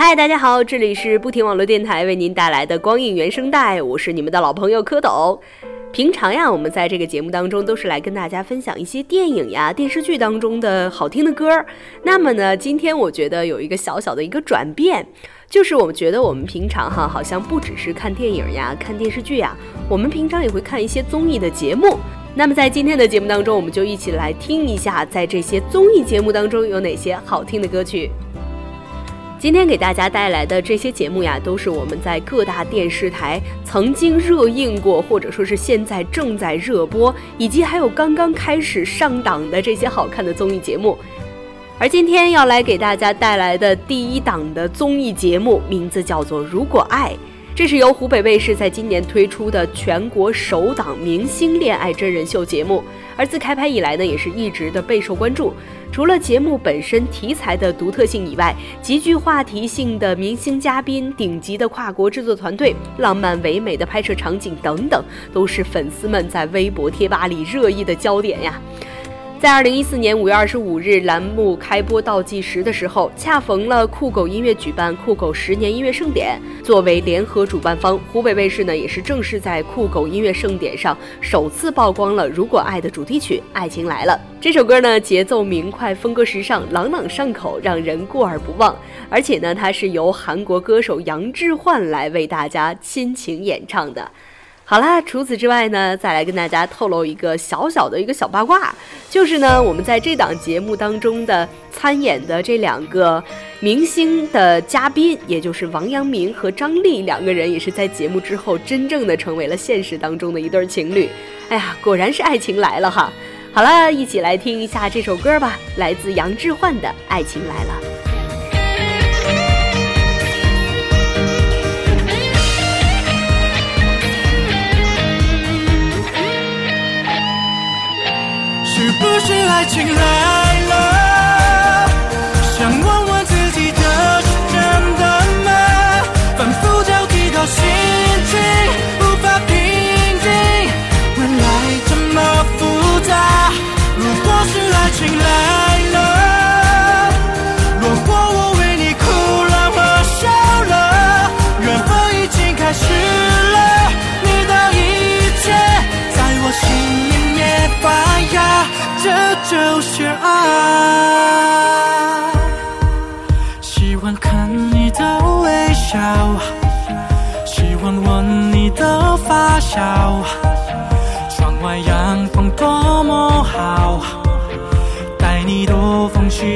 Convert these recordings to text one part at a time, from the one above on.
嗨，大家好，这里是不停网络电台为您带来的光影原声带，我是你们的老朋友蝌蚪。平常呀，我们在这个节目当中都是来跟大家分享一些电影呀、电视剧当中的好听的歌。那么呢，今天我觉得有一个小小的一个转变，就是我们觉得我们平常哈，好像不只是看电影呀、看电视剧呀，我们平常也会看一些综艺的节目。那么在今天的节目当中，我们就一起来听一下，在这些综艺节目当中有哪些好听的歌曲。今天给大家带来的这些节目呀，都是我们在各大电视台曾经热映过，或者说是现在正在热播，以及还有刚刚开始上档的这些好看的综艺节目。而今天要来给大家带来的第一档的综艺节目，名字叫做《如果爱》。这是由湖北卫视在今年推出的全国首档明星恋爱真人秀节目，而自开拍以来呢，也是一直的备受关注。除了节目本身题材的独特性以外，极具话题性的明星嘉宾、顶级的跨国制作团队、浪漫唯美的拍摄场景等等，都是粉丝们在微博贴吧里热议的焦点呀。在二零一四年五月二十五日栏目开播倒计时的时候，恰逢了酷狗音乐举办酷狗十年音乐盛典。作为联合主办方，湖北卫视呢也是正式在酷狗音乐盛典上首次曝光了《如果爱》的主题曲《爱情来了》。这首歌呢节奏明快，风格时尚，朗朗上口，让人过耳不忘。而且呢，它是由韩国歌手杨致焕来为大家亲情演唱的。好啦，除此之外呢，再来跟大家透露一个小小的一个小八卦，就是呢，我们在这档节目当中的参演的这两个明星的嘉宾，也就是王阳明和张丽两个人，也是在节目之后真正的成为了现实当中的一对情侣。哎呀，果然是爱情来了哈！好了，一起来听一下这首歌吧，来自杨致焕的《爱情来了》。不是爱情来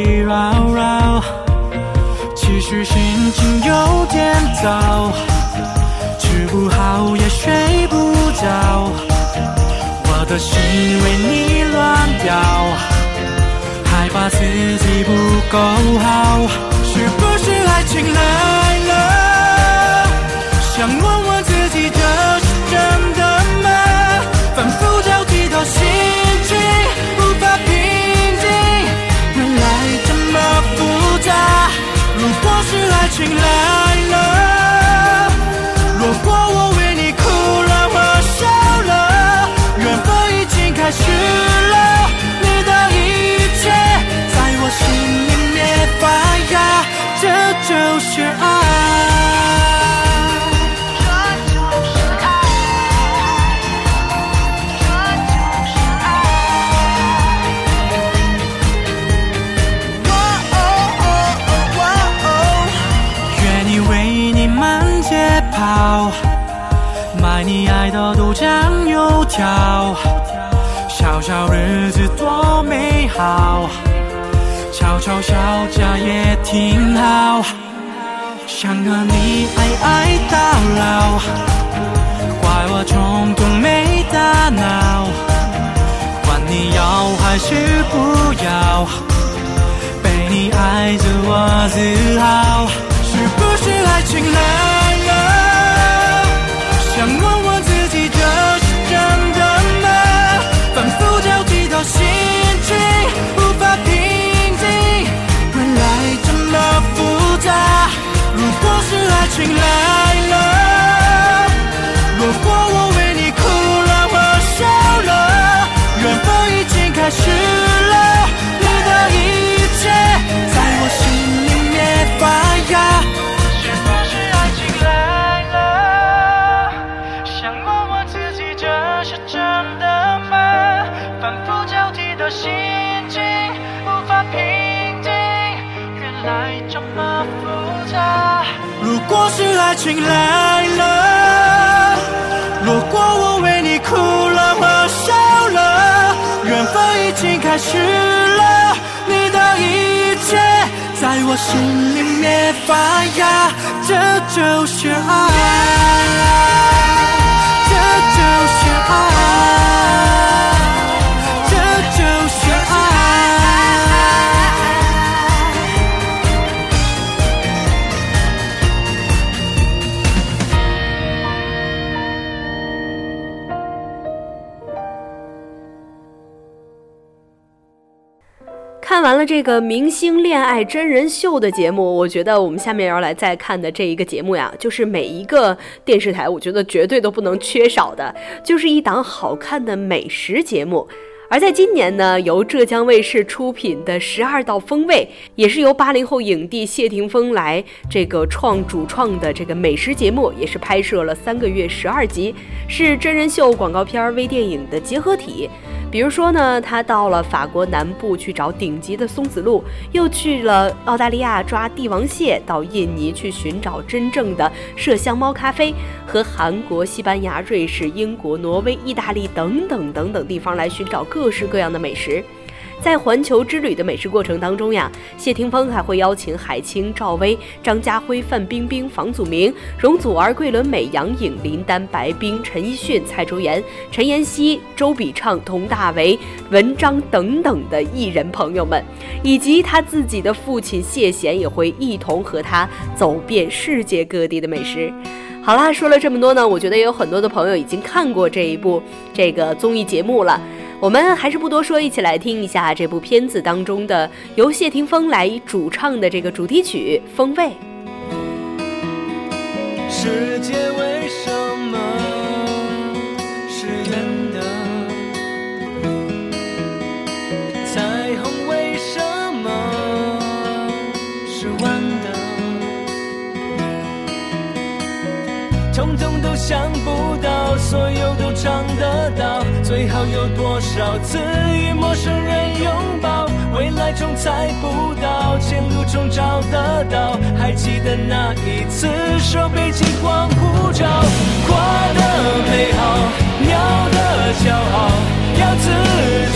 兜风细绕绕。其实心情有点糟，吃不好也睡不着。我的心为你乱掉，害怕自己不够好，是不是爱情来了？想我醒来。多美好，悄悄小家也挺好，想和你爱爱到老，怪我冲动没大脑，管你要还是不要。被你爱着我自豪，是不是爱情来情来了，如果我为你哭了我笑了，缘分已经开始爱情来了。如果我为你哭了我笑了，缘分已经开始了。你的一切在我心里面发芽，这就是爱。这就是爱完了这个明星恋爱真人秀的节目，我觉得我们下面要来再看的这一个节目呀，就是每一个电视台，我觉得绝对都不能缺少的，就是一档好看的美食节目。而在今年呢，由浙江卫视出品的《十二道风味》，也是由八零后影帝谢霆锋来这个创主创的这个美食节目，也是拍摄了三个月十二集，是真人秀、广告片、微电影的结合体。比如说呢，他到了法国南部去找顶级的松子鹿，又去了澳大利亚抓帝王蟹，到印尼去寻找真正的麝香猫咖啡，和韩国、西班牙、瑞士、英国、挪威、意大利等等等等地方来寻找各式各样的美食。在环球之旅的美食过程当中呀，谢霆锋还会邀请海清、赵薇、张家辉、范冰冰、房祖名、容祖儿、桂纶镁、杨颖、林丹、白冰、陈奕迅、蔡卓妍、陈妍希、周笔畅、佟大为、文章等等的艺人朋友们，以及他自己的父亲谢贤也会一同和他走遍世界各地的美食。好啦，说了这么多呢，我觉得也有很多的朋友已经看过这一部这个综艺节目了。我们还是不多说，一起来听一下这部片子当中的由谢霆锋来主唱的这个主题曲《风味》。世界为什么想不到，所有都尝得到。最好有多少次与陌生人拥抱？未来中猜不到，前路中找得到。还记得那一次手背金光护照，花的美好，鸟的骄傲，要自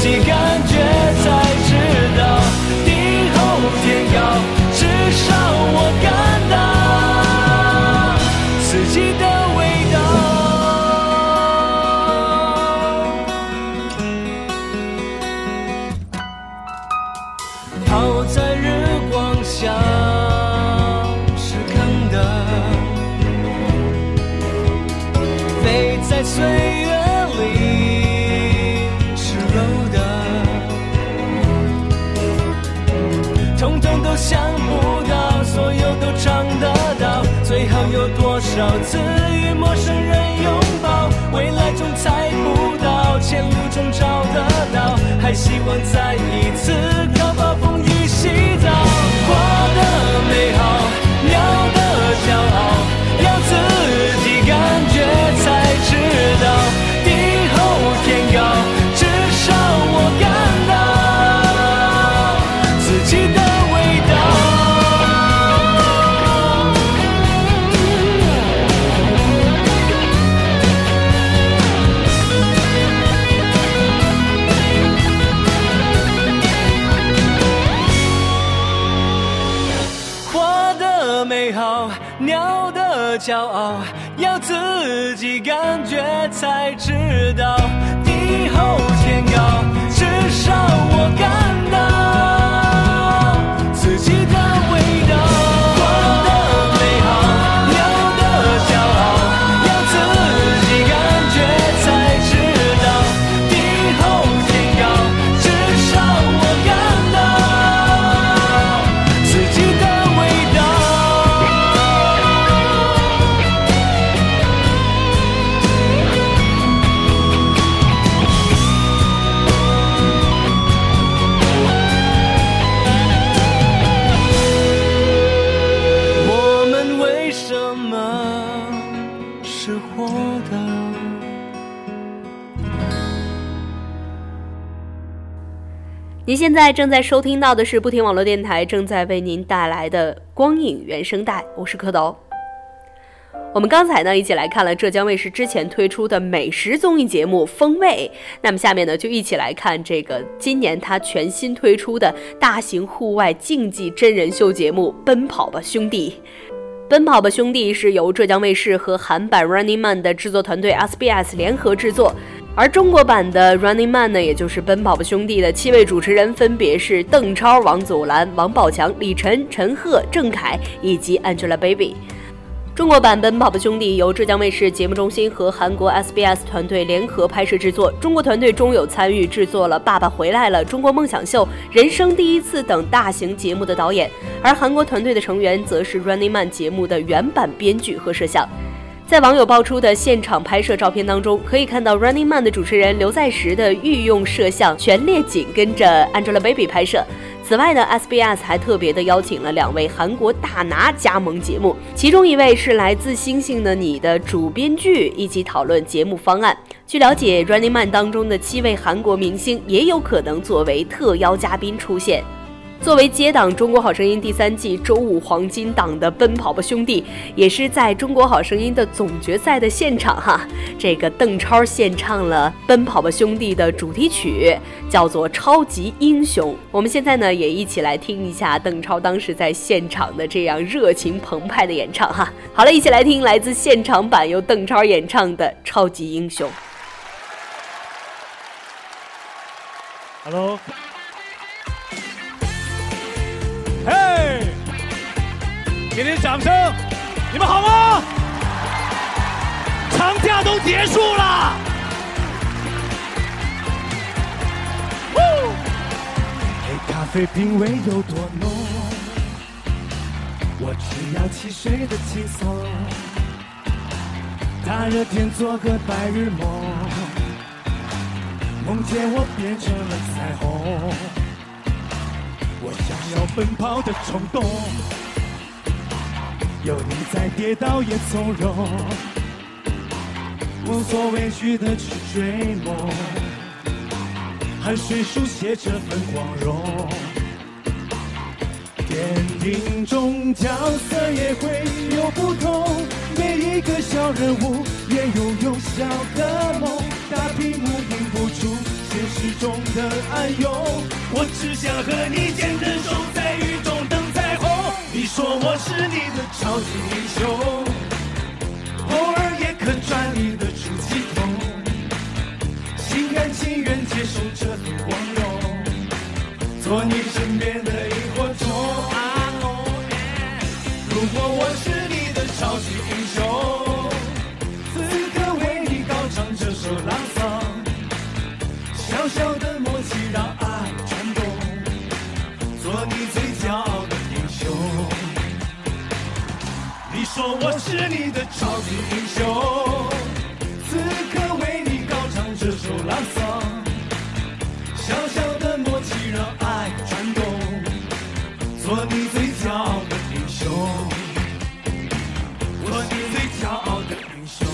己感觉多少次与陌生人拥抱，未来中猜不到，前路中找得到，还希望再一次靠暴风雨洗澡。过得美好，骄傲，您现在正在收听到的是不停网络电台正在为您带来的光影原声带，我是蝌蚪。我们刚才呢一起来看了浙江卫视之前推出的美食综艺节目《风味》，那么下面呢就一起来看这个今年它全新推出的大型户外竞技真人秀节目《奔跑吧兄弟》。《奔跑吧兄弟》是由浙江卫视和韩版《Running Man》的制作团队 SBS 联合制作，而中国版的《Running Man》呢，也就是《奔跑吧兄弟》的七位主持人分别是邓超、王祖蓝、王宝强、李晨、陈赫、郑恺以及 Angelababy。中国版《奔跑吧兄弟》由浙江卫视节目中心和韩国 SBS 团队联合拍摄制作。中国团队中有参与制作了《爸爸回来了》《中国梦想秀》《人生第一次》等大型节目的导演，而韩国团队的成员则是《Running Man》节目的原版编剧和摄像。在网友爆出的现场拍摄照片当中，可以看到《Running Man》的主持人刘在石的御用摄像全列紧跟着 Angelababy 拍摄。此外呢，SBS 还特别的邀请了两位韩国大拿加盟节目，其中一位是来自《星星的你》的主编剧，一起讨论节目方案。据了解，《Running Man》当中的七位韩国明星也有可能作为特邀嘉宾出现。作为接档《中国好声音》第三季周五黄金档的《奔跑吧兄弟》，也是在中国好声音的总决赛的现场哈，这个邓超献唱了《奔跑吧兄弟》的主题曲，叫做《超级英雄》。我们现在呢，也一起来听一下邓超当时在现场的这样热情澎湃的演唱哈。好了，一起来听来自现场版由邓超演唱的《超级英雄》。Hello。给点掌声！你们好吗？长假都结束了。黑咖啡品味有多浓？我只要汽水的轻松。大热天做个白日梦，梦见我变成了彩虹。我想要奔跑的冲动，有你在，跌倒也从容，无所畏惧的去追梦，汗水书写这份光荣。电影中角色也会有不同，每一个小人物也拥有小的梦，大屏幕映不出。现实中的暗涌，我只想和你牵着手，你说我是你的超级英雄，偶尔也可赚你的出气筒，心甘情愿接受这份光荣，做你身边的我是你的超级英雄，此刻为你高唱这首朗诵。小小的默契让爱转动，做你最骄傲的英雄，做你最骄傲的英雄。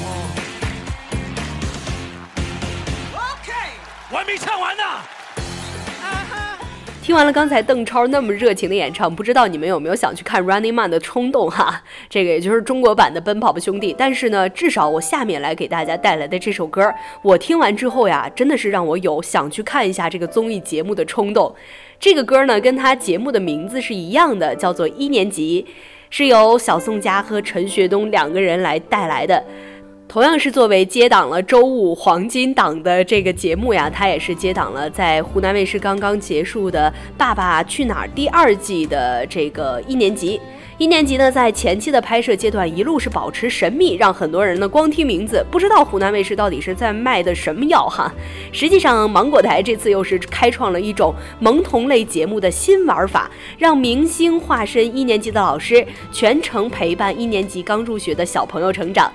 我还没唱完呢。听完了刚才邓超那么热情的演唱，不知道你们有没有想去看《Running Man》的冲动哈？这个也就是中国版的《奔跑吧兄弟》。但是呢，至少我下面来给大家带来的这首歌，我听完之后呀，真的是让我有想去看一下这个综艺节目的冲动。这个歌呢，跟他节目的名字是一样的，叫做《一年级》，是由小宋佳和陈学冬两个人来带来的。同样是作为接档了周五黄金档的这个节目呀，它也是接档了在湖南卫视刚刚结束的《爸爸去哪儿》第二季的这个一年级。一年级呢，在前期的拍摄阶段一路是保持神秘，让很多人呢光听名字不知道湖南卫视到底是在卖的什么药哈。实际上，芒果台这次又是开创了一种萌童类节目的新玩法，让明星化身一年级的老师，全程陪伴一年级刚入学的小朋友成长。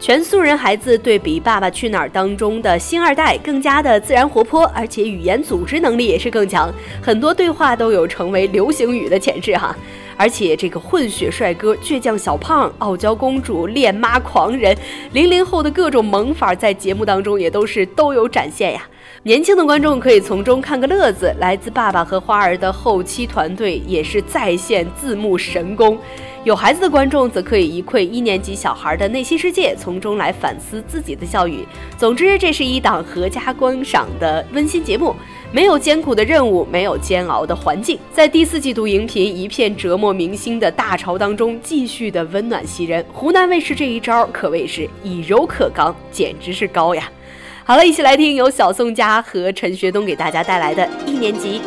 全素人孩子对比《爸爸去哪儿》当中的星二代更加的自然活泼，而且语言组织能力也是更强，很多对话都有成为流行语的潜质哈。而且这个混血帅哥、倔强小胖、傲娇公主、恋妈狂人，零零后的各种萌法在节目当中也都是都有展现呀。年轻的观众可以从中看个乐子。来自爸爸和花儿的后期团队也是在线字幕神功。有孩子的观众则可以一窥一年级小孩的内心世界，从中来反思自己的教育。总之，这是一档合家观赏的温馨节目，没有艰苦的任务，没有煎熬的环境，在第四季度荧屏一片折磨明星的大潮当中，继续的温暖袭人。湖南卫视这一招可谓是以柔克刚，简直是高呀！好了，一起来听由小宋佳和陈学冬给大家带来的一年级。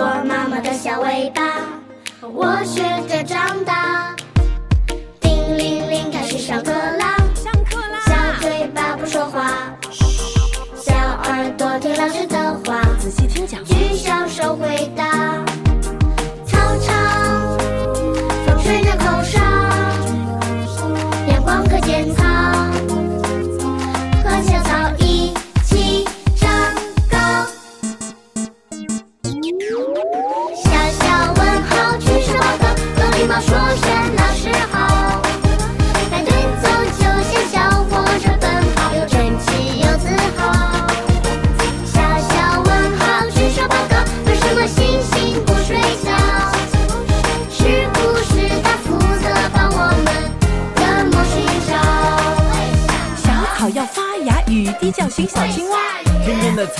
做妈妈的小尾巴，我学着长大。叮铃铃，开始上课啦。上课啦！小嘴巴不说话，小耳朵听老师的话，仔细听讲。举小手回答。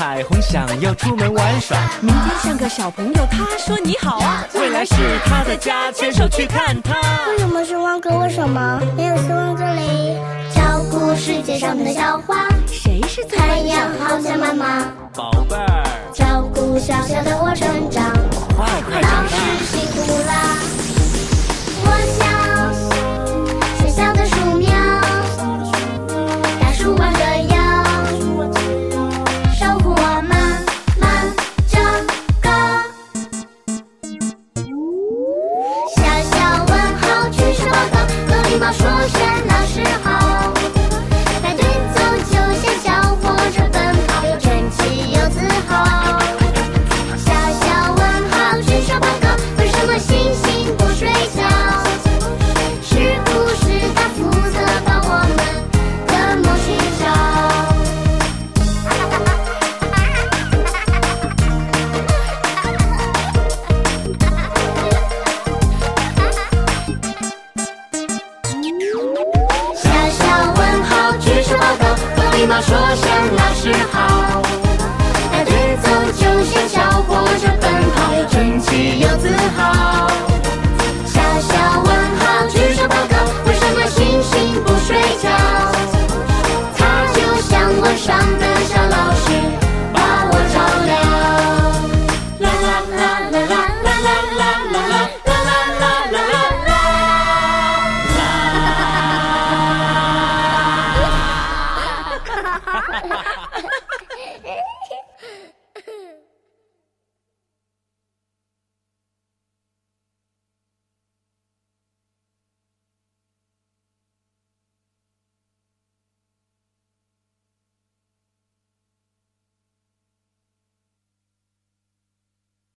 彩虹想要出门玩耍，明天像个小朋友，他说你好啊。未来是他的家，牵手去看他。为什么是汪哥？为什么没有希望这里？照顾世界上的小花，谁是最太阳好像妈妈，宝贝儿，照顾小小的我成长。快快老长大。师辛苦啦！